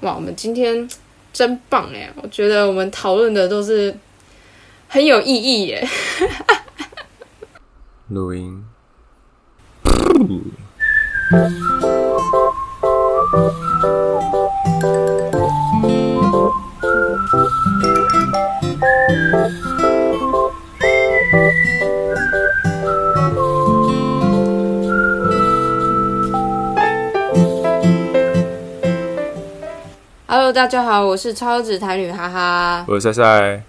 哇，我们今天真棒哎！我觉得我们讨论的都是很有意义耶。录音。Hello，大家好，我是超子台女哈哈，我是赛赛，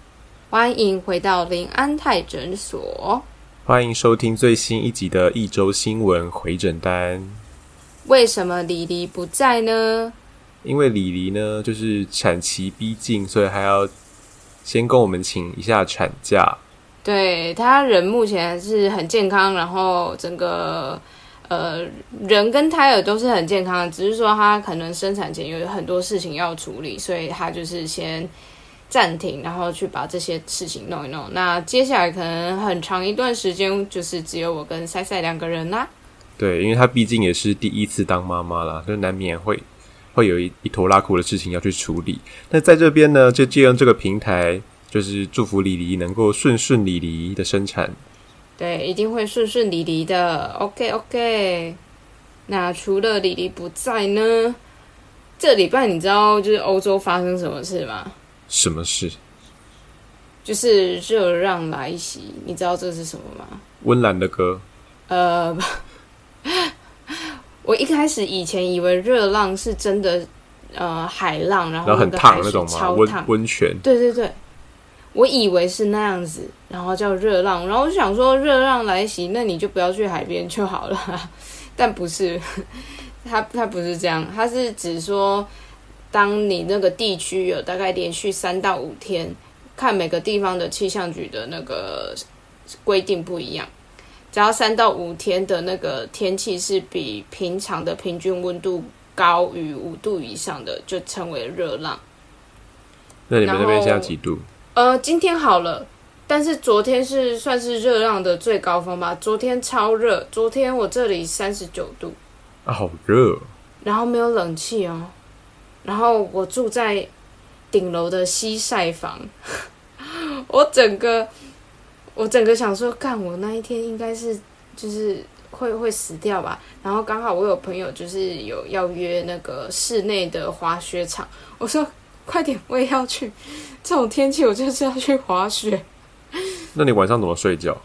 欢迎回到林安泰诊所。欢迎收听最新一集的一周新闻回诊单。为什么李黎不在呢？因为李黎呢，就是产期逼近，所以还要先跟我们请一下产假。对他人目前是很健康，然后整个。呃，人跟胎儿都是很健康的，只是说他可能生产前有很多事情要处理，所以他就是先暂停，然后去把这些事情弄一弄。那接下来可能很长一段时间，就是只有我跟赛赛两个人啦。对，因为他毕竟也是第一次当妈妈啦，就难免会会有一一坨拉苦的事情要去处理。那在这边呢，就借用这个平台，就是祝福李黎能够顺顺利利的生产。对，一定会顺顺利利的。OK OK。那除了李黎不在呢？这礼拜你知道就是欧洲发生什么事吗？什么事？就是热浪来袭。你知道这是什么吗？温岚的歌。呃，我一开始以前以为热浪是真的，呃，海浪，然后很烫那种吗？温温泉。对对对。我以为是那样子，然后叫热浪，然后我就想说热浪来袭，那你就不要去海边就好了。但不是，它它不是这样，它是指说，当你那个地区有大概连续三到五天，看每个地方的气象局的那个规定不一样，只要三到五天的那个天气是比平常的平均温度高于五度以上的，就称为热浪。那你们那边现在几度？呃，今天好了，但是昨天是算是热浪的最高峰吧。昨天超热，昨天我这里三十九度，啊，好热。然后没有冷气哦，然后我住在顶楼的西晒房，我整个我整个想说，干我那一天应该是就是会会死掉吧。然后刚好我有朋友就是有要约那个室内的滑雪场，我说。快点，我也要去。这种天气，我就是要去滑雪。那你晚上怎么睡觉？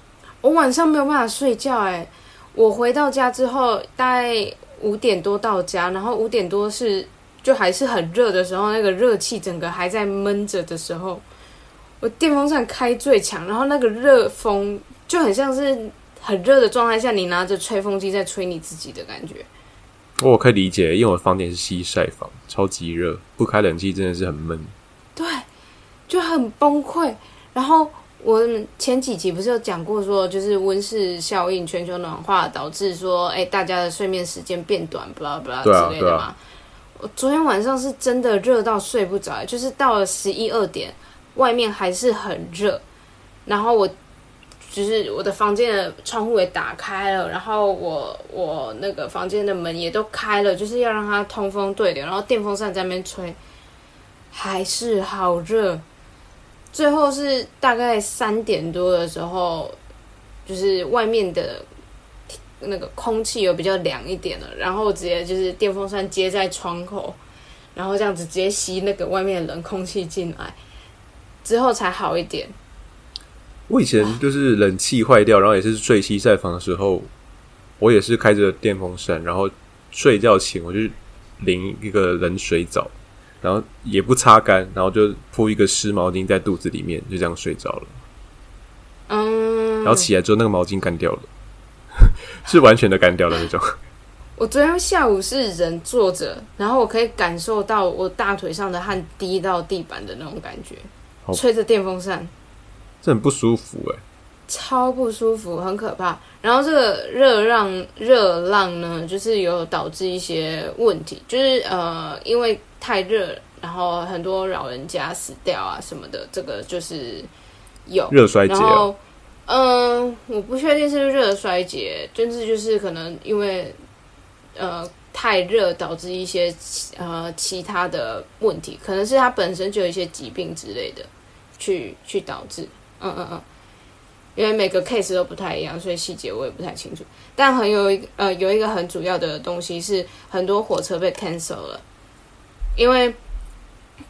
我晚上没有办法睡觉。哎，我回到家之后，大概五点多到家，然后五点多是就还是很热的时候，那个热气整个还在闷着的时候，我电风扇开最强，然后那个热风就很像是很热的状态下，你拿着吹风机在吹你自己的感觉。我可以理解，因为我的房间是西晒房，超级热，不开冷气真的是很闷。对，就很崩溃。然后我前几集不是有讲过，说就是温室效应、全球暖化导致说，哎，大家的睡眠时间变短，巴拉巴拉之类的嘛。我昨天晚上是真的热到睡不着，就是到了十一二点，外面还是很热，然后我。就是我的房间的窗户也打开了，然后我我那个房间的门也都开了，就是要让它通风对流，然后电风扇在那边吹，还是好热。最后是大概三点多的时候，就是外面的那个空气有比较凉一点了，然后直接就是电风扇接在窗口，然后这样子直接吸那个外面冷空气进来，之后才好一点。我以前就是冷气坏掉，然后也是睡西晒房的时候，我也是开着电风扇，然后睡觉前我就淋一个冷水澡，然后也不擦干，然后就铺一个湿毛巾在肚子里面，就这样睡着了。嗯，然后起来之后那个毛巾干掉了，是完全的干掉了那种。我昨天下午是人坐着，然后我可以感受到我大腿上的汗滴到地板的那种感觉，吹着电风扇。这很不舒服哎，超不舒服，很可怕。然后这个热浪热浪呢，就是有导致一些问题，就是呃，因为太热，然后很多老人家死掉啊什么的，这个就是有热衰竭。然后嗯，我不确定是不是热衰竭，甚至就是可能因为呃。太热导致一些呃其他的问题，可能是他本身就有一些疾病之类的，去去导致。嗯嗯嗯。因为每个 case 都不太一样，所以细节我也不太清楚。但很有一呃有一个很主要的东西是，很多火车被 cancel 了，因为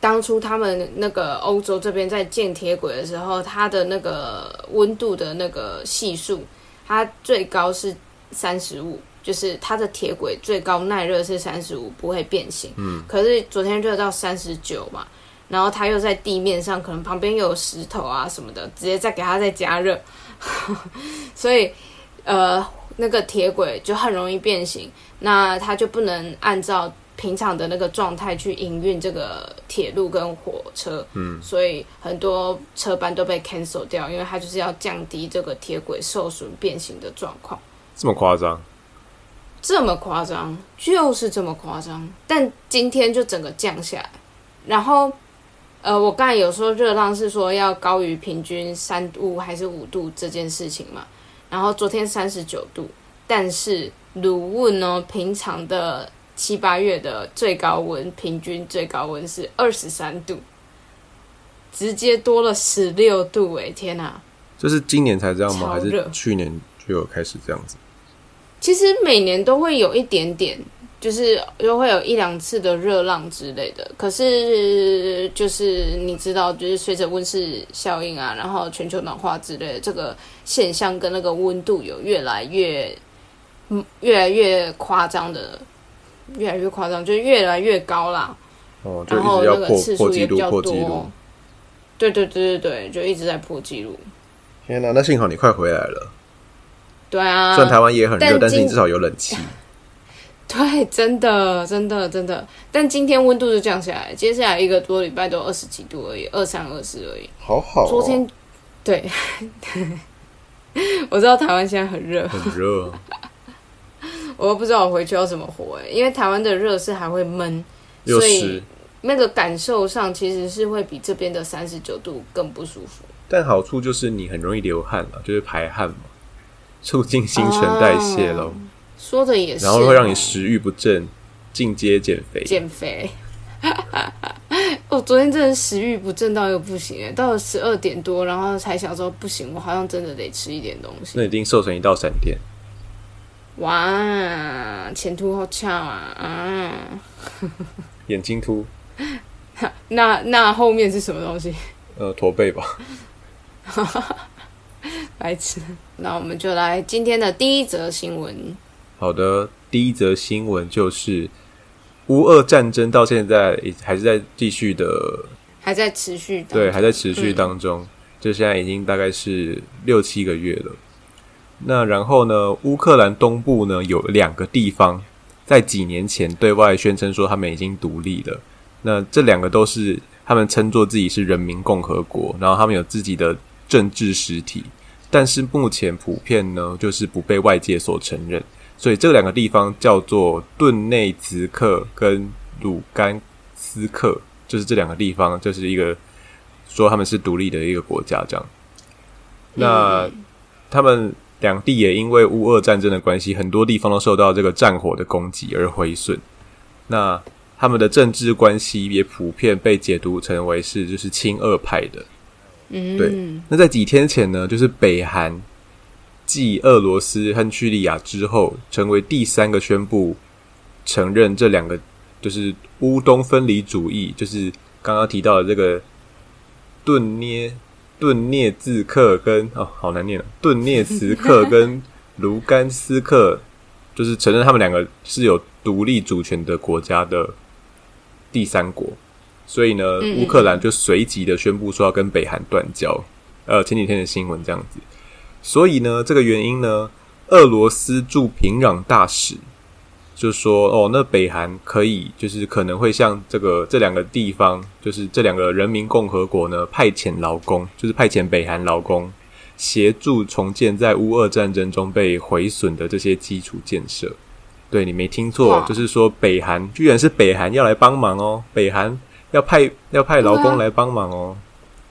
当初他们那个欧洲这边在建铁轨的时候，它的那个温度的那个系数，它最高是三十五，就是它的铁轨最高耐热是三十五，不会变形。嗯。可是昨天热到三十九嘛。然后它又在地面上，可能旁边又有石头啊什么的，直接再给它再加热，所以呃那个铁轨就很容易变形，那它就不能按照平常的那个状态去营运这个铁路跟火车，嗯，所以很多车班都被 cancel 掉，因为它就是要降低这个铁轨受损变形的状况。这么夸张？这么夸张？就是这么夸张？但今天就整个降下来，然后。呃，我刚才有说热浪是说要高于平均三度还是五度这件事情嘛？然后昨天三十九度，但是鲁汶呢，平常的七八月的最高温平均最高温是二十三度，直接多了十六度哎！天哪，这是今年才这样吗？还是去年就有开始这样子？其实每年都会有一点点。就是又会有一两次的热浪之类的，可是就是你知道，就是随着温室效应啊，然后全球暖化之类的这个现象跟那个温度有越来越，嗯，越来越夸张的，越来越夸张，就是越来越高啦。哦，然后那个次数也比较多。对对对对对，就一直在破纪录。天哪，那幸好你快回来了。对啊，虽然台湾也很热，但是你至少有冷气。对，真的，真的，真的。但今天温度就降下来，接下来一个多礼拜都二十几度而已，二三二四而已。好好。昨天，对，我知道台湾现在很热，很热。我都不知道我回去要怎么活哎，因为台湾的热是还会闷，所以那个感受上其实是会比这边的三十九度更不舒服。但好处就是你很容易流汗了，就是排汗嘛，促进新陈代谢喽。说的也是，然后会让你食欲不振，进阶减肥。减肥，我昨天真的食欲不振到又不行，到了十二点多，然后才想说不行，我好像真的得吃一点东西。那已经瘦成一道闪电。哇，前凸后翘啊！啊，眼睛凸。那那后面是什么东西？呃，驼背吧。白痴。那我们就来今天的第一则新闻。好的，第一则新闻就是乌俄战争到现在还是在继续的，还在持续，对，还在持续当中。就现在已经大概是六七个月了。那然后呢，乌克兰东部呢有两个地方，在几年前对外宣称说他们已经独立了。那这两个都是他们称作自己是人民共和国，然后他们有自己的政治实体，但是目前普遍呢就是不被外界所承认。所以这两个地方叫做顿内茨克跟鲁甘斯克，就是这两个地方，就是一个说他们是独立的一个国家这样。那他们两地也因为乌俄战争的关系，很多地方都受到这个战火的攻击而毁损。那他们的政治关系也普遍被解读成为是就是亲俄派的。嗯，对。那在几天前呢，就是北韩。继俄罗斯和叙利亚之后，成为第三个宣布承认这两个就是乌东分离主义，就是刚刚提到的这个顿涅顿涅茨克跟哦，好难念啊，顿涅茨克 跟卢甘斯克，就是承认他们两个是有独立主权的国家的第三国，所以呢，乌克兰就随即的宣布说要跟北韩断交。呃，前几天的新闻这样子。所以呢，这个原因呢，俄罗斯驻平壤大使就说：“哦，那北韩可以，就是可能会向这个这两个地方，就是这两个人民共和国呢，派遣劳工，就是派遣北韩劳工协助重建在乌俄战争中被毁损的这些基础建设。”对你没听错，就是说北韩居然是北韩要来帮忙哦，北韩要派要派劳工来帮忙哦，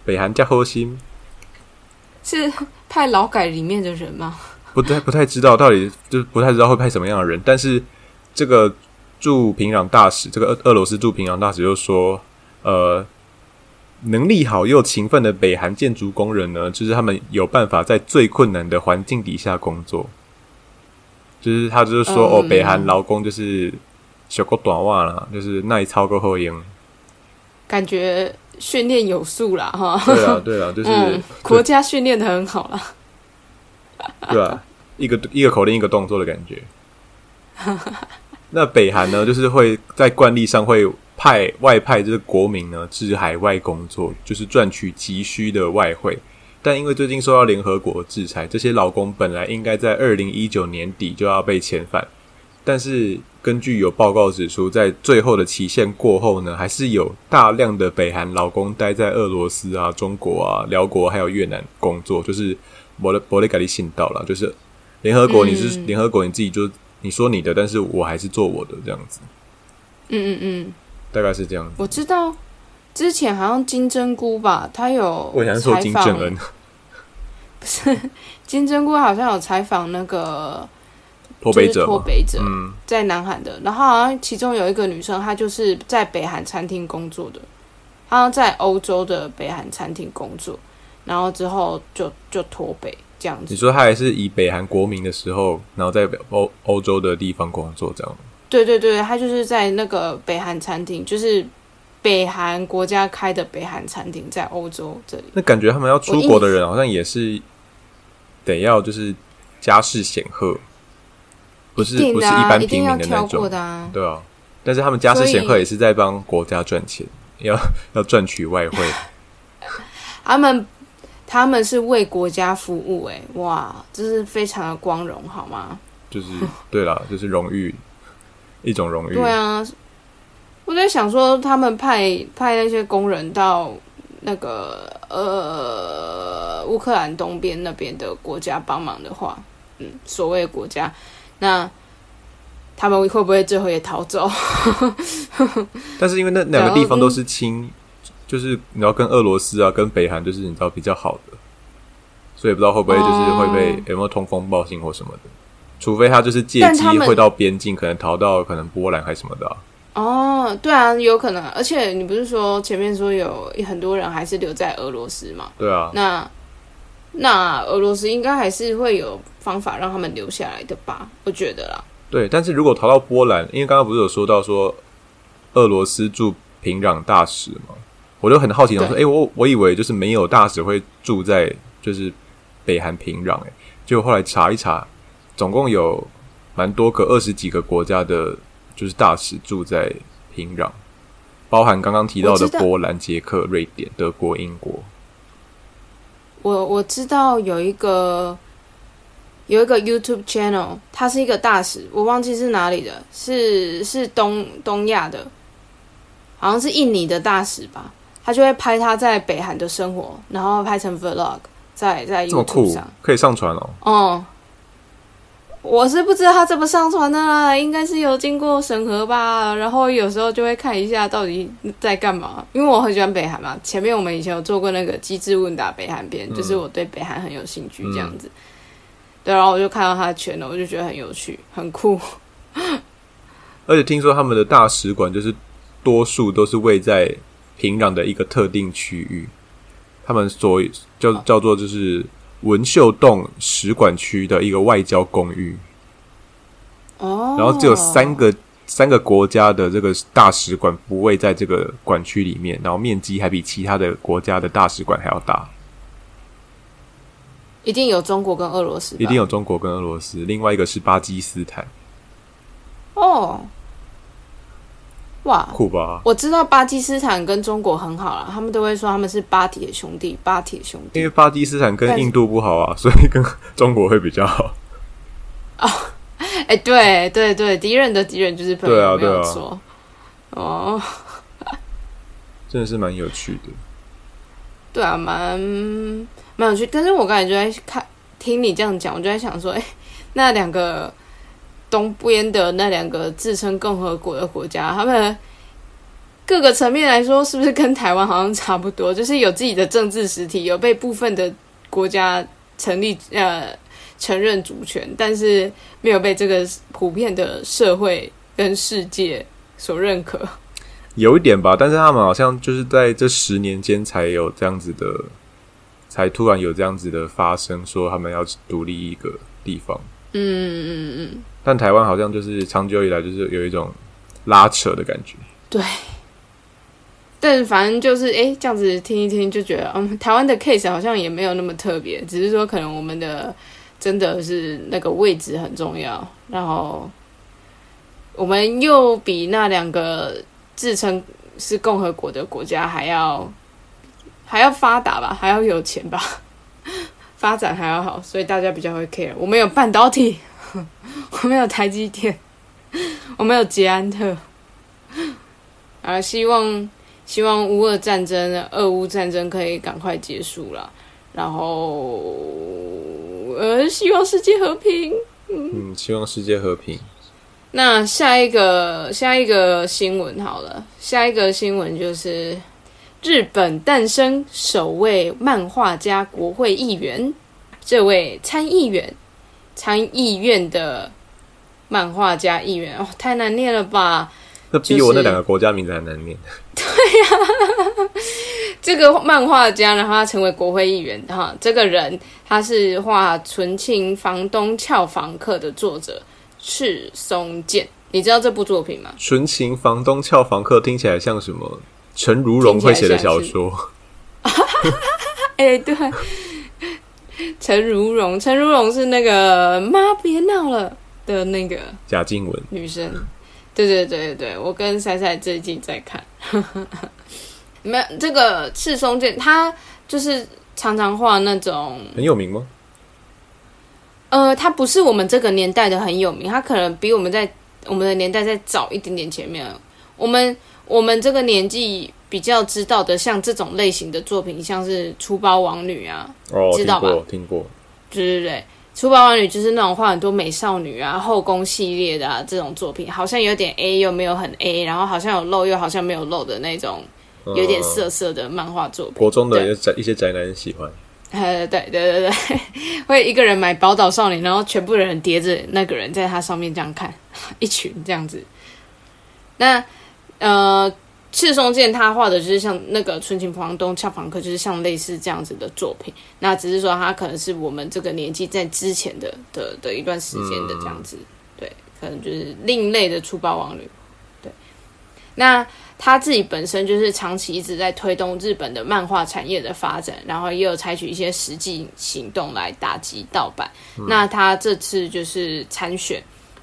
北韩加核心是。派劳改里面的人吗？不太不太知道，到底就是不太知道会派什么样的人。但是这个驻平壤大使，这个俄俄罗斯驻平壤大使就说，呃，能力好又勤奋的北韩建筑工人呢，就是他们有办法在最困难的环境底下工作。就是他就是说，哦，北韩劳工就是小个短袜了，就是耐操够后硬，感觉训练有素啦，哈。对啊，对啊，就是国家训练的很好啦。对啊，一个一个口令一个动作的感觉。那北韩呢，就是会在惯例上会派外派这个国民呢至海外工作，就是赚取急需的外汇。但因为最近受到联合国制裁，这些劳工本来应该在二零一九年底就要被遣返，但是根据有报告指出，在最后的期限过后呢，还是有大量的北韩劳工待在俄罗斯啊、中国啊、辽国还有越南工作，就是伯雷伯雷盖利信道了，就是联合国你是联合国你自己就。你说你的，但是我还是做我的这样子。嗯嗯嗯，大概是这样。我知道之前好像金针菇吧，他有我想说金正恩，不是金针菇好像有采访那个脱北者，脱北者在南韩的，然后好像其中有一个女生，她就是在北韩餐厅工作的，好像在欧洲的北韩餐厅工作，然后之后就就脱北。这样子，你说她还是以北韩国民的时候，然后在欧欧洲的地方工作，这样对对对，她就是在那个北韩餐厅，就是北韩国家开的北韩餐厅，在欧洲这里。那感觉他们要出国的人，好像也是得要就是家世显赫，不是不是一般平民的那种的，对啊。但是他们家世显赫也是在帮国家赚钱，要要赚取外汇。他们。他们是为国家服务，哎，哇，这是非常的光荣，好吗？就是对啦，就是荣誉，一种荣誉。对啊，我在想说，他们派派那些工人到那个呃乌克兰东边那边的国家帮忙的话，嗯，所谓国家，那他们会不会最后也逃走？但是因为那两个地方都是亲。就是你要跟俄罗斯啊，跟北韩，就是你知道比较好的，所以不知道会不会就是会被有没有通风报信或什么的，除非他就是借机会到边境，可能逃到可能波兰还是什么的。哦，对啊，有可能。而且你不是说前面说有很多人还是留在俄罗斯嘛？对啊。那那俄罗斯应该还是会有方法让他们留下来的吧？我觉得啦。对，但是如果逃到波兰，因为刚刚不是有说到说俄罗斯驻平壤大使吗？我就很好奇，我说：“哎，我我以为就是没有大使会住在就是北韩平壤，哎，就后来查一查，总共有蛮多个二十几个国家的，就是大使住在平壤，包含刚刚提到的波兰、捷克、瑞典、德国、英国。我我知道有一个有一个 YouTube channel，他是一个大使，我忘记是哪里的，是是东东亚的，好像是印尼的大使吧。”他就会拍他在北韩的生活，然后拍成 vlog，在在 YouTube 上可以上传哦。哦，我是不知道他怎么上传的啦，应该是有经过审核吧。然后有时候就会看一下到底在干嘛，因为我很喜欢北韩嘛。前面我们以前有做过那个机智问答北韩篇，就是我对北韩很有兴趣这样子。对，然后我就看到他的圈了，我就觉得很有趣，很酷。而且听说他们的大使馆就是多数都是位在。平壤的一个特定区域，他们所叫叫做就是文秀洞使馆区的一个外交公寓。哦，然后只有三个三个国家的这个大使馆不位在这个馆区里面，然后面积还比其他的国家的大使馆还要大。一定有中国跟俄罗斯，一定有中国跟俄罗斯，另外一个是巴基斯坦。哦。哇，酷吧！我知道巴基斯坦跟中国很好了，他们都会说他们是巴铁兄弟，巴铁兄弟。因为巴基斯坦跟印度不好啊，所以跟中国会比较好。哦，哎，对对对，敌人的敌人就是朋友，没有错。哦，真的是蛮有趣的。对啊，蛮蛮有趣。但是我刚才就在看，听你这样讲，我就在想说，哎，那两个。东边的那两个自称共和国的国家，他们各个层面来说，是不是跟台湾好像差不多？就是有自己的政治实体，有被部分的国家成立呃承认主权，但是没有被这个普遍的社会跟世界所认可。有一点吧，但是他们好像就是在这十年间才有这样子的，才突然有这样子的发生，说他们要独立一个地方。嗯嗯嗯，但台湾好像就是长久以来就是有一种拉扯的感觉。对。但反正就是哎，这样子听一听就觉得，嗯，台湾的 case 好像也没有那么特别，只是说可能我们的真的是那个位置很重要，然后我们又比那两个自称是共和国的国家还要还要发达吧，还要有钱吧，发展还要好，所以大家比较会 care。我们有半导体，我没有台积电，我没有捷安特，啊，希望。希望乌俄战争、俄乌战争可以赶快结束了，然后呃，希望世界和平。嗯，希望世界和平。那下一个下一个新闻好了，下一个新闻就是日本诞生首位漫画家国会议员，这位参议员参议院的漫画家议员哦，太难念了吧？那比我那两个国家名字还难念。对呀，这个漫画家，然后他成为国会议员哈。这个人他是画《纯情房东俏房客》的作者赤松健，你知道这部作品吗？《纯情房东俏房客》听起来像什么？陈如荣会写的小说。哎，对，陈如荣，陈如荣是那个妈别闹了的那个贾静雯女生。对对对对我跟赛赛最近在看，没有这个赤松健，他就是常常画那种很有名吗？呃，他不是我们这个年代的很有名，他可能比我们在我们的年代再早一点点前面。我们我们这个年纪比较知道的，像这种类型的作品，像是《粗包王女》啊，知道吧？听过，对对对。粗包王女就是那种画很多美少女啊、后宫系列的啊，这种作品，好像有点 A 又没有很 A，然后好像有露又好像没有露的那种，有点色色的漫画作品。国中的宅一些宅男喜欢。呃，对对对对，会一个人买《宝岛少年》，然后全部人叠着那个人在他上面这样看，一群这样子。那呃。赤松健他画的就是像那个《春情房东俏房客》，就是像类似这样子的作品。那只是说他可能是我们这个年纪在之前的的的一段时间的这样子，对，可能就是另类的粗暴王女。对，那他自己本身就是长期一直在推动日本的漫画产业的发展，然后也有采取一些实际行动来打击盗版。那他这次就是参选，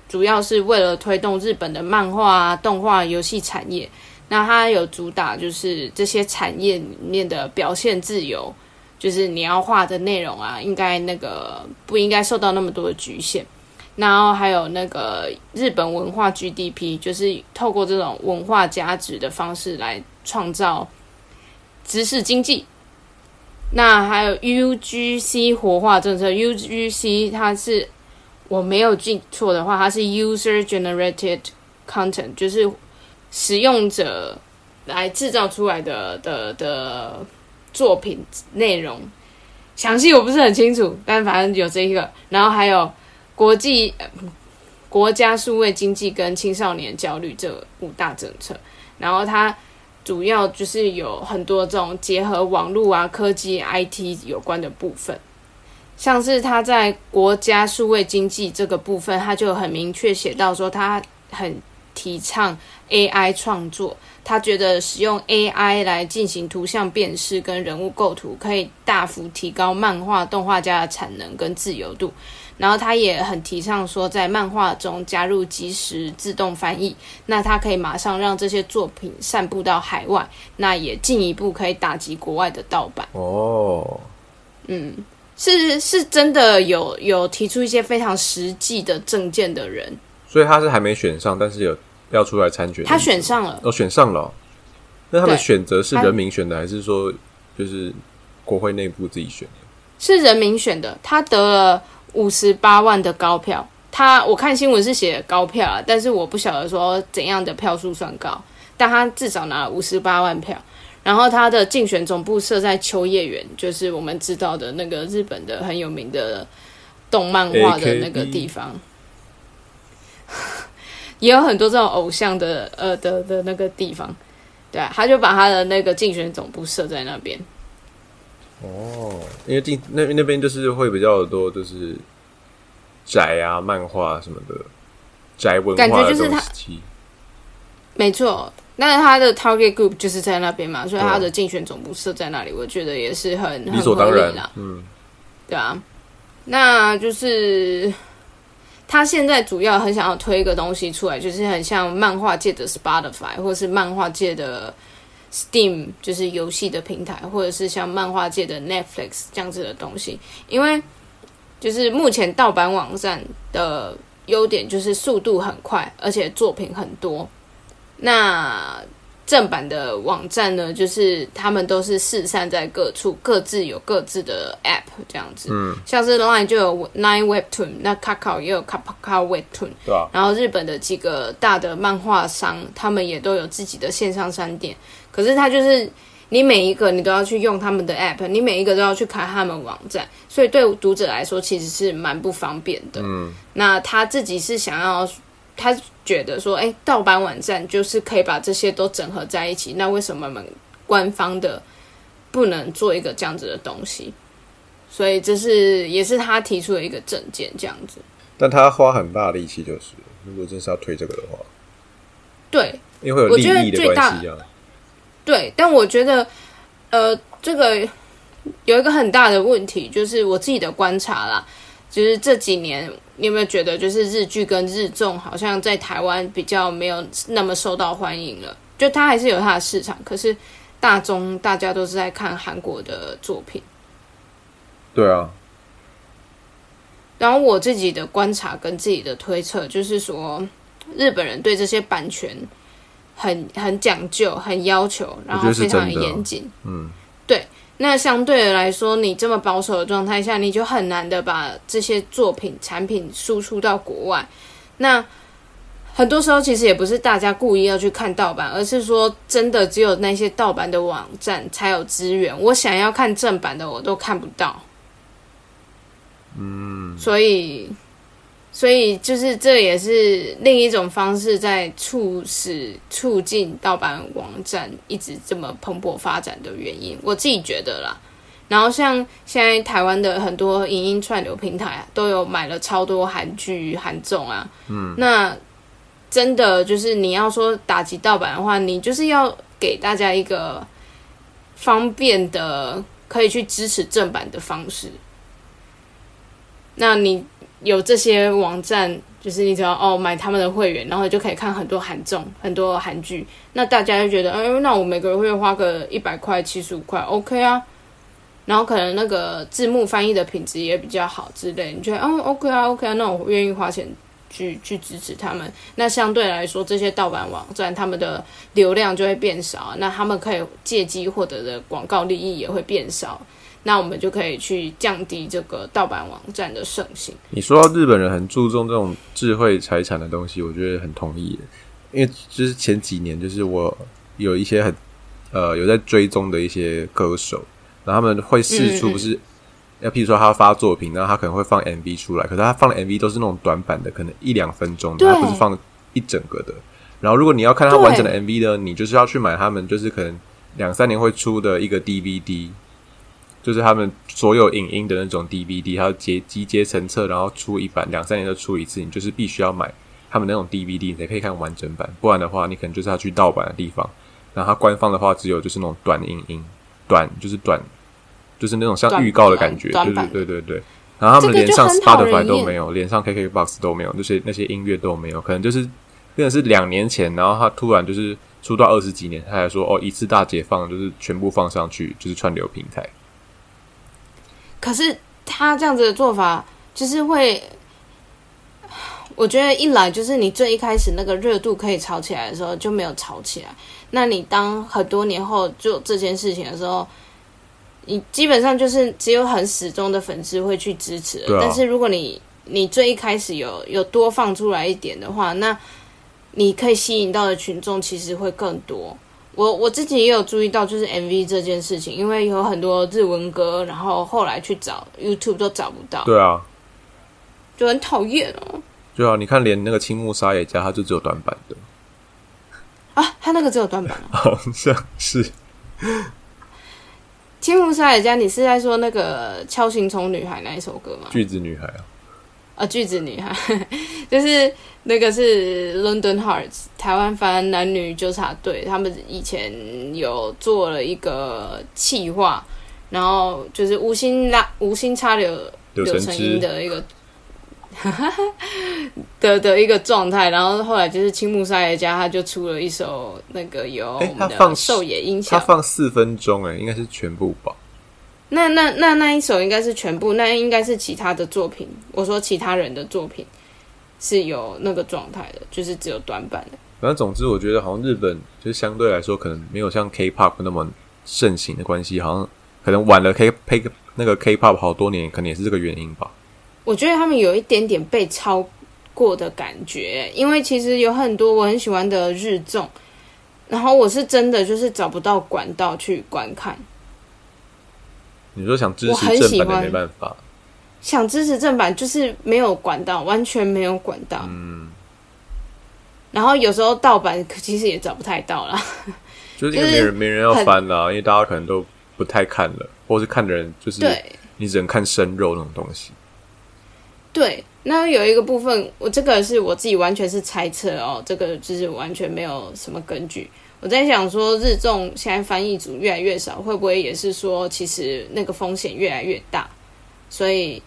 主要是为了推动日本的漫画、动画、游戏产业。那它有主打就是这些产业里面的表现自由，就是你要画的内容啊，应该那个不应该受到那么多的局限。然后还有那个日本文化 GDP，就是透过这种文化价值的方式来创造知识经济。那还有 UGC 活化政策，UGC 它是我没有记错的话，它是 User Generated Content，就是。使用者来制造出来的的的作品内容，详细我不是很清楚，但反正有这一个，然后还有国际国家数位经济跟青少年焦虑这五大政策，然后它主要就是有很多这种结合网络啊、科技、IT 有关的部分，像是他在国家数位经济这个部分，他就很明确写到说，他很提倡。AI 创作，他觉得使用 AI 来进行图像辨识跟人物构图，可以大幅提高漫画动画家的产能跟自由度。然后他也很提倡说，在漫画中加入即时自动翻译，那他可以马上让这些作品散布到海外，那也进一步可以打击国外的盗版。哦，嗯，是是真的有有提出一些非常实际的证件的人，所以他是还没选上，但是有。要出来参选，他选上了，哦，选上了。那他们选择是人民选的，还是说就是国会内部自己选的？是人民选的，他得了五十八万的高票。他我看新闻是写高票啊，但是我不晓得说怎样的票数算高，但他至少拿了五十八万票。然后他的竞选总部设在秋叶原，就是我们知道的那个日本的很有名的动漫画的那个地方。也有很多这种偶像的呃的的那个地方，对啊，他就把他的那个竞选总部设在那边。哦，因为竞那那边就是会比较多，就是宅啊、漫画什么的宅文感觉化的就是他。没错，那他的 target group 就是在那边嘛，所以他的竞选总部设在那里，我觉得也是很理所当然啦，，嗯，对啊。那就是他现在主要很想要推一个东西出来，就是很像漫画界的 Spotify，或是漫画界的 Steam，就是游戏的平台，或者是像漫画界的 Netflix 这样子的东西。因为就是目前盗版网站的优点就是速度很快，而且作品很多。那正版的网站呢，就是他们都是四散在各处，各自有各自的 App 这样子。嗯，像是 Line 就有 Nine Webtoon，那 Kakao 也有 Kakao Webtoon，对啊，然后日本的几个大的漫画商，他们也都有自己的线上商店。可是它就是你每一个你都要去用他们的 App，你每一个都要去开他们网站，所以对读者来说其实是蛮不方便的。嗯，那他自己是想要，他觉得说，哎，盗版网站就是可以把这些都整合在一起，那为什么我们官方的不能做一个这样子的东西？所以这是也是他提出的一个证件，这样子。但他花很大力气，就是如果真是要推这个的话，对因为会有我觉得利益的最大关系啊。对，但我觉得，呃，这个有一个很大的问题，就是我自己的观察啦，就是这几年你有没有觉得，就是日剧跟日综好像在台湾比较没有那么受到欢迎了？就它还是有它的市场，可是大众大家都是在看韩国的作品。对啊，然后我自己的观察跟自己的推测，就是说日本人对这些版权很很讲究、很要求，然后非常的严谨。嗯，那相对的来说，你这么保守的状态下，你就很难的把这些作品产品输出到国外。那很多时候其实也不是大家故意要去看盗版，而是说真的只有那些盗版的网站才有资源，我想要看正版的我都看不到。嗯，所以。所以，就是这也是另一种方式，在促使促进盗版网站一直这么蓬勃发展的原因。我自己觉得啦。然后，像现在台湾的很多影音串流平台、啊、都有买了超多韩剧、韩综啊。嗯，那真的就是你要说打击盗版的话，你就是要给大家一个方便的可以去支持正版的方式。那你。有这些网站，就是你只要哦买他们的会员，然后就可以看很多韩综、很多韩剧。那大家就觉得，哎，那我每个月花个一百块、七十五块，OK 啊。然后可能那个字幕翻译的品质也比较好之类，你觉得哦 OK 啊 OK 啊，那我愿意花钱去去支持他们。那相对来说，这些盗版网站他们的流量就会变少，那他们可以借机获得的广告利益也会变少。那我们就可以去降低这个盗版网站的盛行。你说到日本人很注重这种智慧财产的东西，我觉得很同意。因为就是前几年，就是我有一些很呃有在追踪的一些歌手，然后他们会试出不是，要譬如说他发作品，然后他可能会放 MV 出来，可是他放的 MV 都是那种短版的，可能一两分钟的，他不是放一整个的。然后如果你要看他完整的 MV 呢，你就是要去买他们就是可能两三年会出的一个 DVD。就是他们所有影音的那种 DVD，它集集结成册，然后出一版，两三年就出一次。你就是必须要买他们那种 DVD，你才可以看完整版。不然的话，你可能就是要去盗版的地方。然后它官方的话，只有就是那种短影音，短就是短，就是那种像预告的感觉。对对对对对。然后他们连上 Spotify 都没有，连上 KKBox 都没有，那些那些音乐都没有。可能就是真的是两年前，然后他突然就是出到二十几年，他还说哦，一次大解放，就是全部放上去，就是串流平台。可是他这样子的做法，就是会，我觉得一来就是你最一开始那个热度可以炒起来的时候就没有炒起来，那你当很多年后做这件事情的时候，你基本上就是只有很始终的粉丝会去支持。啊、但是如果你你最一开始有有多放出来一点的话，那你可以吸引到的群众其实会更多。我我自己也有注意到，就是 MV 这件事情，因为有很多日文歌，然后后来去找 YouTube 都找不到，对啊，就很讨厌哦。对啊，你看连那个青木沙也加，他就只有短版的，啊，他那个只有短版啊。好像是青木沙也加，你是在说那个敲行虫女孩那一首歌吗？句子女孩啊，啊，句子女孩，就是那个是 London Hearts 台湾翻男女纠察队，他们以前有做了一个企划，然后就是无心拉无心插柳柳柳成荫的一个 的的一个状态，然后后来就是青木沙耶加他就出了一首那个有我们他放的狩野音它响，放四分钟，哎，应该是全部吧？那那那那一首应该是全部，那应该是其他的作品。我说其他人的作品是有那个状态的，就是只有短板的。反正总之，我觉得好像日本就是相对来说，可能没有像 K-pop 那么盛行的关系，好像可能晚了 K K 那个 K-pop 好多年，可能也是这个原因吧。我觉得他们有一点点被超过的感觉，因为其实有很多我很喜欢的日综，然后我是真的就是找不到管道去观看。你说想支持正版没办法，想支持正版，就是没有管道，完全没有管道。嗯，然后有时候盗版其实也找不太到啦。就是 因为没人没人要翻啦、因为大家可能都不太看了，或是看的人就是对你只能看生肉那种东西。对，那有一个部分，我这个是我自己完全是猜测哦，这个就是完全没有什么根据。我在想说，日中现在翻译组越来越少，会不会也是说，其实那个风险越来越大，所以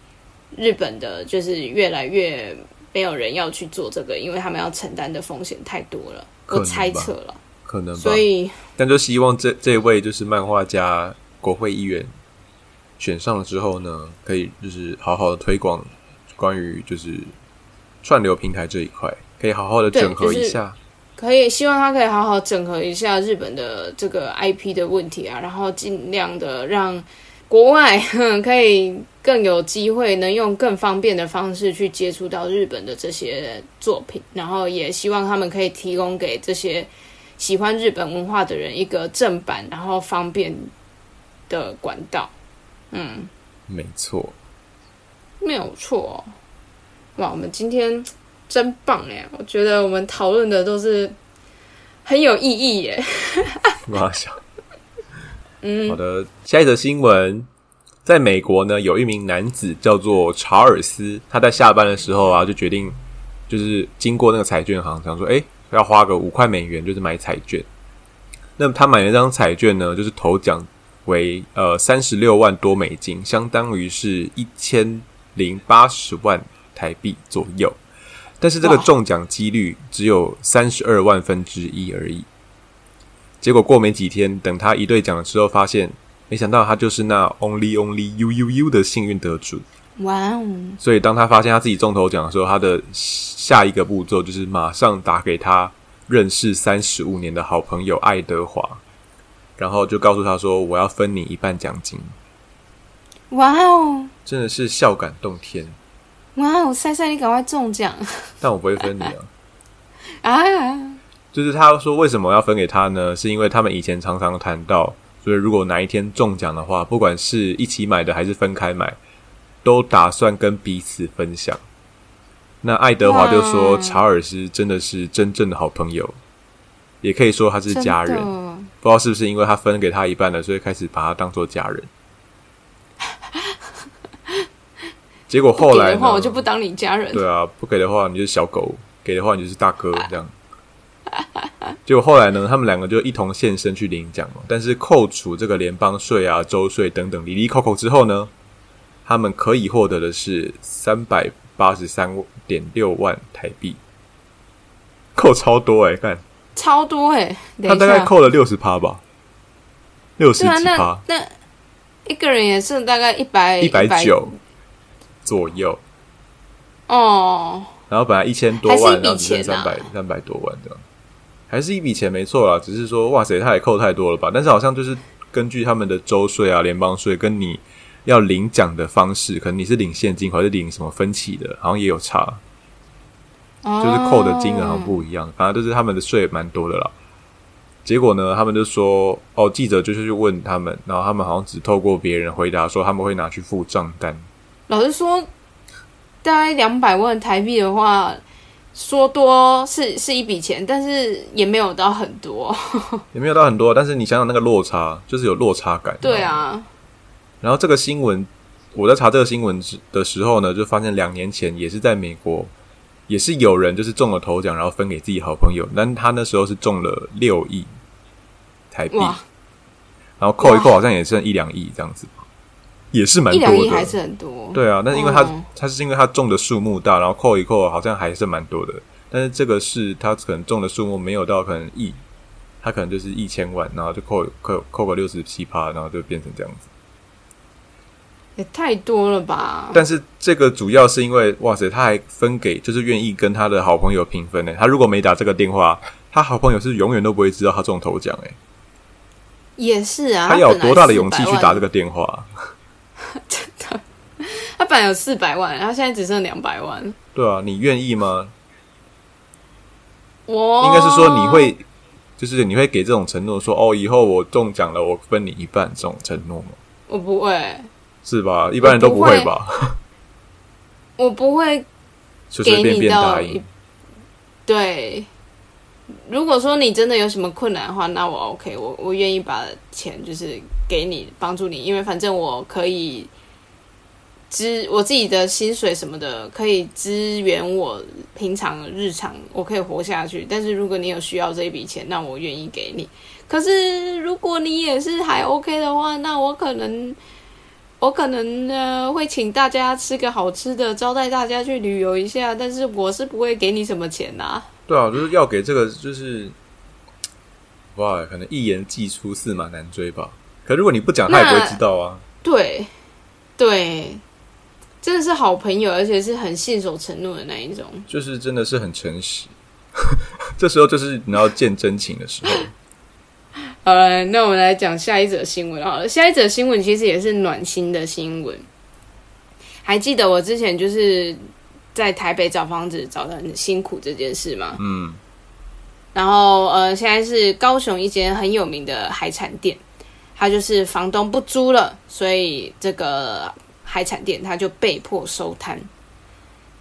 日本的就是越来越没有人要去做这个，因为他们要承担的风险太多了。我猜测了，可能吧所，以但就希望这这位就是漫画家国会议员选上了之后呢，可以就是好好的推广关于就是串流平台这一块，可以好好的整合就是一下。可以希望他可以好好整合一下日本的这个 IP 的问题啊，然后尽量的让国外 可以更有机会能用更方便的方式去接触到日本的这些作品，然后也希望他们可以提供给这些喜欢日本文化的人一个正版然后方便的管道。嗯，没错，没有错、哇，我们今天真棒哎！我觉得我们讨论的都是很有意义耶。马想。嗯，好的，下一则新闻，在美国呢，有一名男子叫做查尔斯，他在下班的时候啊，就决定就是经过那个彩券行，想说，哎，要花个五块美元，就是买彩券。那么他买了一张彩券呢，就是头奖为呃三十六万多美金，相当于是一千零八十万台币左右。但是这个中奖几率只有三十二万分之一而已。结果过没几天，等他一兑奖的时候，发现没想到他就是那 only only u u u 的幸运得主。哇哦，所以当他发现他自己中头奖的时候，他的下一个步骤就是马上打给他认识三十五年的好朋友爱德华，然后就告诉他说：“我要分你一半奖金。哇哦，”真的是笑感动天，哇哦！赛赛，你赶快中奖但我不会分你啊。啊！就是他说为什么要分给他呢？是因为他们以前常常谈到，所以如果哪一天中奖的话，不管是一起买的还是分开买，都打算跟彼此分享。那爱德华就说，查尔斯真的是真正的好朋友，也可以说他是家人。不知道是不是因为他分给他一半了，所以开始把他当做家人。结果后来的话，我就不当你家人。对啊，不给的话你就是小狗，给的话你就是大哥这样。结果后来呢，他们两个就一同现身去领奖嘛。但是扣除这个联邦税啊、州税等等，里里扣扣之后呢，他们可以获得的是三百八十三点六万台币，扣超多哎、看。超多哎、等他，大概扣了六十趴吧，六十几趴，那一个人也是大概一百一百九左右。哦，然后本来一千多万，笔然后只剩三百三百多万这样，还是一笔钱没错啦。只是说，哇塞，他也扣太多了吧？但是好像就是根据他们的州税啊、联邦税，跟你要领奖的方式，可能你是领现金，或者是领什么分期的，好像也有差，就就是扣的金额好像不一样。反正就是他们的税蛮多的啦。结果呢，他们就说，哦，记者就是去问他们，然后他们好像只透过别人回答说他们会拿去付账单。老实说，大概两百万台币的话，说多是是一笔钱，但是也没有到很多。也没有到很多，但是你想想那个落差，就是有落差感。对啊，然后这个新闻，我在查这个新闻的时候呢，就发现两年前也是在美国，也是有人就是中了头奖，然后分给自己好朋友，但他那时候是中了六亿台币，然后扣一扣好像也剩一两亿这样子，也是蛮多的。两亿还是很多。对啊，那是因为他、嗯他是因为他种的数目大，然后扣一扣好像还是蛮多的。但是这个是他可能种的数目没有到可能亿，他可能就是一千万，然后就扣扣扣个六十七趴，然后就变成这样子。也太多了吧？但是这个主要是因为哇塞，他还分给就是愿意跟他的好朋友平分呢。他如果没打这个电话，他好朋友是永远都不会知道他中头奖哎。也是啊，他要有多大的勇气去打这？个电话？他本来有四百万，然后现在只剩两百万。对啊，你愿意吗？我应该是说你会，就是你会给这种承诺说，哦，以后我中奖了，我分你一半这种承诺吗？我不会，是吧？一般人都不会吧？我不会就随便便答应。对。如果说你真的有什么困难的话，那我 OK，我我愿意把钱就是给你帮助你，因为反正我可以支我自己的薪水什么的，可以支援我平常日常，我可以活下去。但是如果你有需要这一笔钱，那我愿意给你。可是如果你也是还 OK 的话，那我可能我可能呢会请大家吃个好吃的，招待大家去旅游一下，但是我是不会给你什么钱呐、对啊，就是要给这个，就是哇，可能一言既出，驷马难追吧。可如果你不讲，他也不会知道啊。对，对，真的是好朋友，而且是很信守承诺的那一种。就是真的是很诚实。这时候就是你要见真情的时候。好了，那我们来讲下一则新闻好了。下一则新闻其实也是暖心的新闻。还记得我之前就是在台北找房子找的很辛苦这件事嘛？嗯，然后呃，现在是高雄一间很有名的海产店，它就是房东不租了，所以这个海产店它就被迫收摊。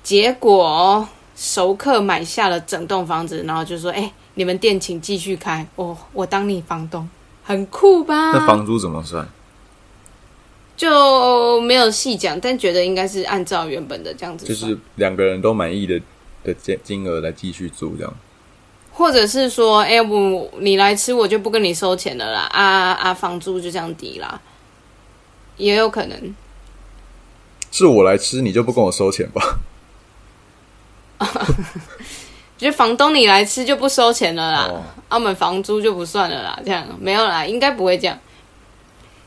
结果熟客买下了整栋房子，然后就说：“哎、你们店请继续开，哦，我当你房东，很酷吧？”那房租怎么算？就没有细讲，但觉得应该是按照原本的这样子就，是两个人都满意的的金金额来继续租这样。或者是说，哎、我你来吃，我就不跟你收钱了啦，啊啊，房租就这样抵啦，也有可能。是我来吃，你就不跟我收钱吧？就房东你来吃就不收钱了啦，哦澳门房租就不算了啦，这样没有啦，应该不会这样。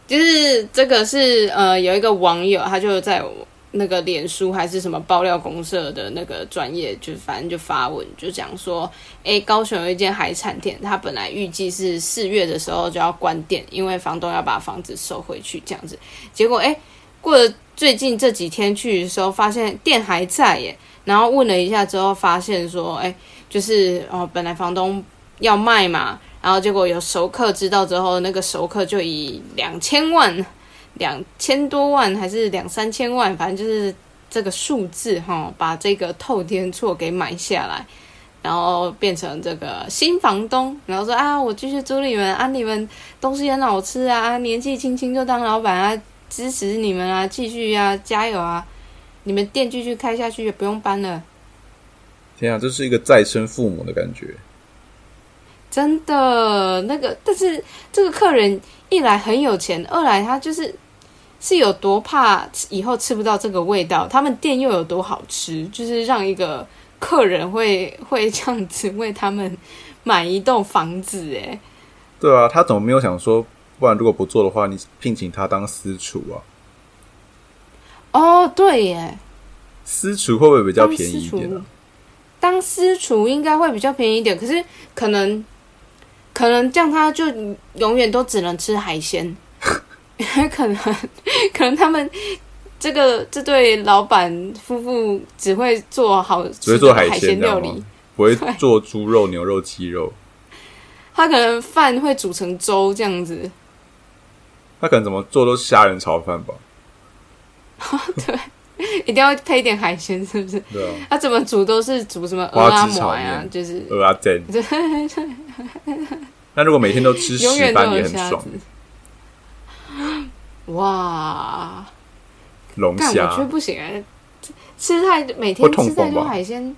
就是这个是呃，有一个网友他就在那个脸书还是什么爆料公社的那个专业，就反正就发文就讲说，诶，高雄有一间海产店，它本来预计是四月的时候就要关店，因为房东要把房子收回去这样子。结果诶，过了最近这几天去的时候，发现店还在耶。然后问了一下之后，发现说，哎，就是哦，本来房东要卖嘛，然后结果有熟客知道之后，那个熟客就以两千万、两千多万还是两三千万，反正就是这个数字哈、把这个透天厝给买下来，然后变成这个新房东，然后说啊，我继续租你们啊，你们东西很好吃啊，年纪轻轻就当老板啊，支持你们啊，继续啊，加油啊！你们店继续开下去，也不用搬了。天啊，这是一个再生父母的感觉。真的，那个，但是这个客人一来很有钱，二来他就是是有多怕以后吃不到这个味道，他们店又有多好吃，就是让一个客人会会这样子为他们买一栋房子，哎，对啊，他怎么没有想说，不然如果不做的话，你聘请他当私厨啊？哦，对耶，私厨会不会比较便宜一点、厨啊？，当私厨应该会比较便宜一点，可是可能可能这样他就永远都只能吃海鲜，可能可能他们这个这对老板夫妇只会做好只会做海鲜料理，？不会做猪肉、牛肉、鸡肉？他可能饭会煮成粥这样子，他可能怎么做都是虾仁炒饭吧？对，一定要配一点海鲜，是不是？对啊，他怎么煮都是煮什么鹅花啊馍枝炒呀，就是鹅啊煎。那如果每天都吃石永远都斑也很爽。哇，龙虾我觉得虾不行哎，吃太每天吃太多海鲜，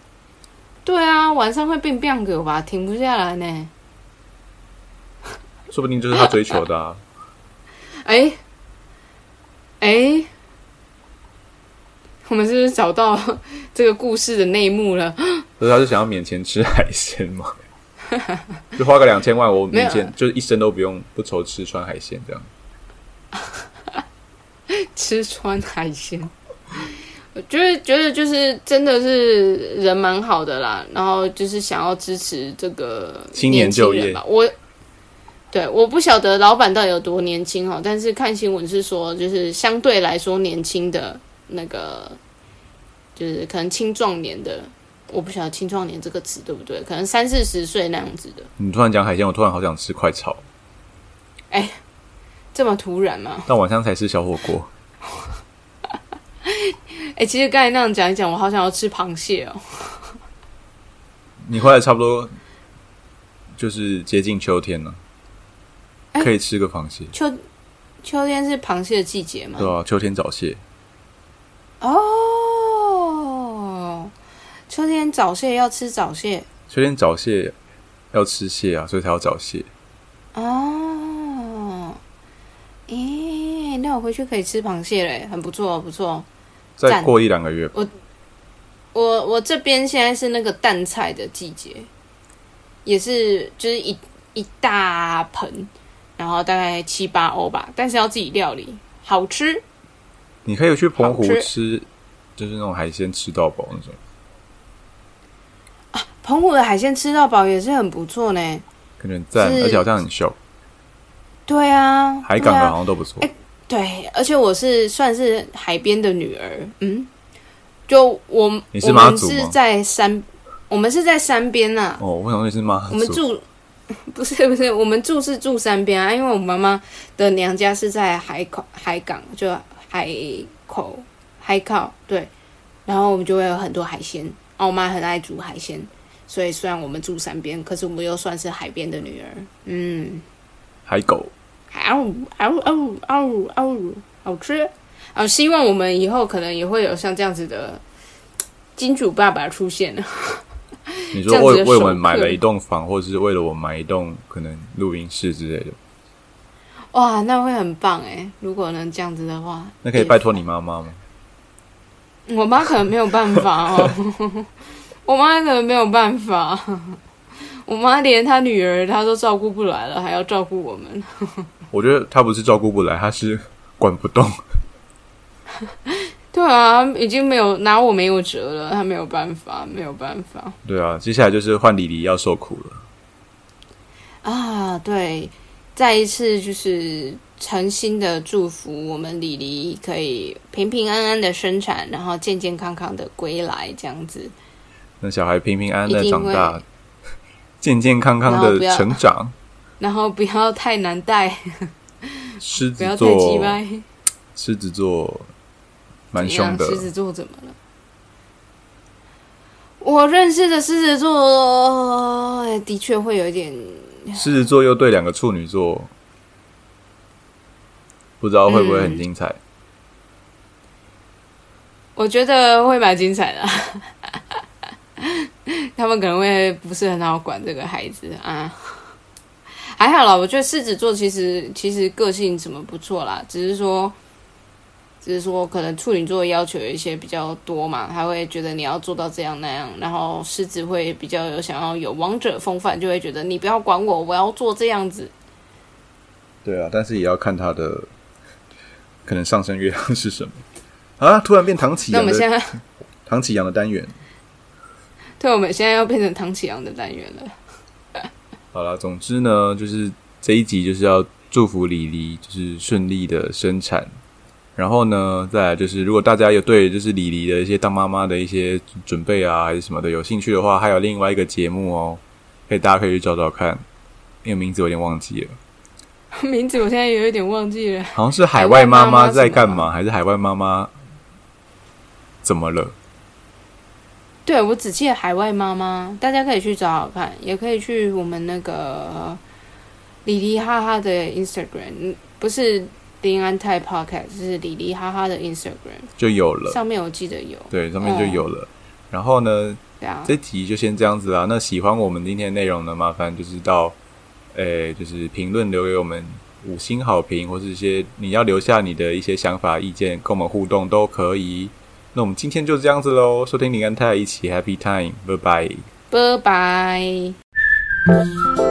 对啊，晚上会变变狗吧，停不下来呢。说不定就是他追求的啊。哎哎，我们是不是找到 这个故事的内幕了？可是他是想要免钱吃海鲜吗？就花个两千万，我免钱，就是一生都不用不愁吃穿海鲜这样。吃穿海鲜，我觉得觉得就是真的是人蛮好的啦，然后就是想要支持这个青年就业吧。我对我不晓得老板到底有多年轻哈，但是看新闻是说，就是相对来说年轻的那个，就是可能青壮年的。我不晓得“青壮年”这个词对不对，可能三四十岁那样子的，你突然讲海鲜，我突然好想吃快炒，这么突然吗？但晚上才吃小火锅。哎、其实刚才那样讲一讲，我好想要吃螃蟹哦。你回来差不多就是接近秋天了，哎可以吃个螃蟹，秋秋天是螃蟹的季节吗？对啊、秋天早蟹，哦，秋天早蟹要吃早蟹秋天早蟹要吃蟹啊，所以才要早蟹。哦。咦，那我回去可以吃螃蟹嘞，很不错，不错。再过一两个月吧，我我这边现在是那个淡菜的季节，也是就是一一大盆，然后大概七八欧吧，但是要自己料理，好吃。你可以去澎湖吃。吃，就是那种海鲜吃到饱那种，啊澎湖的海鲜吃到饱也是很不错呢。可能很赞，而且好像很秀，对啊，海港的好像都不错。对，而且我是算是海边的女儿，嗯，就我你是我们是妈祖吗？在山，我们是在山边呐、哦，我想说你是妈，我们住 不是不是，我们住是住山边啊，因为我妈妈的娘家是在海口海港，就海口海口对，然后我们就会有很多海鲜，我妈很爱煮海鲜，所以虽然我们住山边，可是我们又算是海边的女儿，嗯。海狗，嗷呜嗷呜嗷呜嗷呜好吃。啊，希望我们以后可能也会有像这样子的金主爸爸出现了。你说为为我们买了一栋房，或者是为了我买一栋可能录音室之类的，哇，那会很棒哎！如果能这样子的话，那可以拜托你妈妈吗？我妈可能没有办法哦，我妈可能没有办法。我妈连她女儿她都照顾不来了，还要照顾我们。我觉得她不是照顾不来，她是管不动。对啊，已经没有拿我没有辙了，她没有办法，没有办法。对啊，接下来就是换李黎要受苦了。啊，对，再一次就是诚心的祝福我们李黎可以平平安安的生产，然后健健康康的归来，这样子。那小孩平平安安的长大，健健康康的成长。然后不要太难带，狮子 座，狮子座蛮凶的。狮子座怎么了？我认识的狮子座，哎的确会有一点，狮子座又对两个处女座，不知道会不会很精彩？我觉得会蛮精彩的。他们可能会不是很好管这个孩子啊。还好啦，我觉得狮子座其实其实个性什么不错啦，只是说，只是说可能处女座要求有一些比较多嘛，他会觉得你要做到这样那样，然后狮子会比较有想要有王者风范，就会觉得你不要管我，我要做这样子。对啊，但是也要看他的可能上升月亮是什么啊！突然变唐启那我们现在，唐启阳的单元。对，我们现在要变成唐启阳的单元了。好了，总之呢，就是这一集就是要祝福李黎，就是顺利的生产。然后呢，再来就是，如果大家有对就是李黎的一些当妈妈的一些准备啊，还是什么的有兴趣的话，还有另外一个节目哦，可以大家可以去找找看，因为名字我有点忘记了，名字我现在有一点忘记了。好像是海外妈妈在干嘛，还是海外妈妈怎么了？对我只记得海外妈妈，大家可以去找找看，也可以去我们那个李黎哈哈的 Instagram，嗯不是林安泰 Podcast，是里里哈哈的 Instagram，就有了，上面我记得有。对，上面就有了。然后呢，对啊，这集就先这样子啦。那喜欢我们今天的内容呢，麻烦就是到，诶、就是评论留给我们五星好评，或是一些你要留下你的一些想法、意见，跟我们互动都可以。那我们今天就这样子喽，收听林安泰一起 Happy Time，拜拜。拜拜。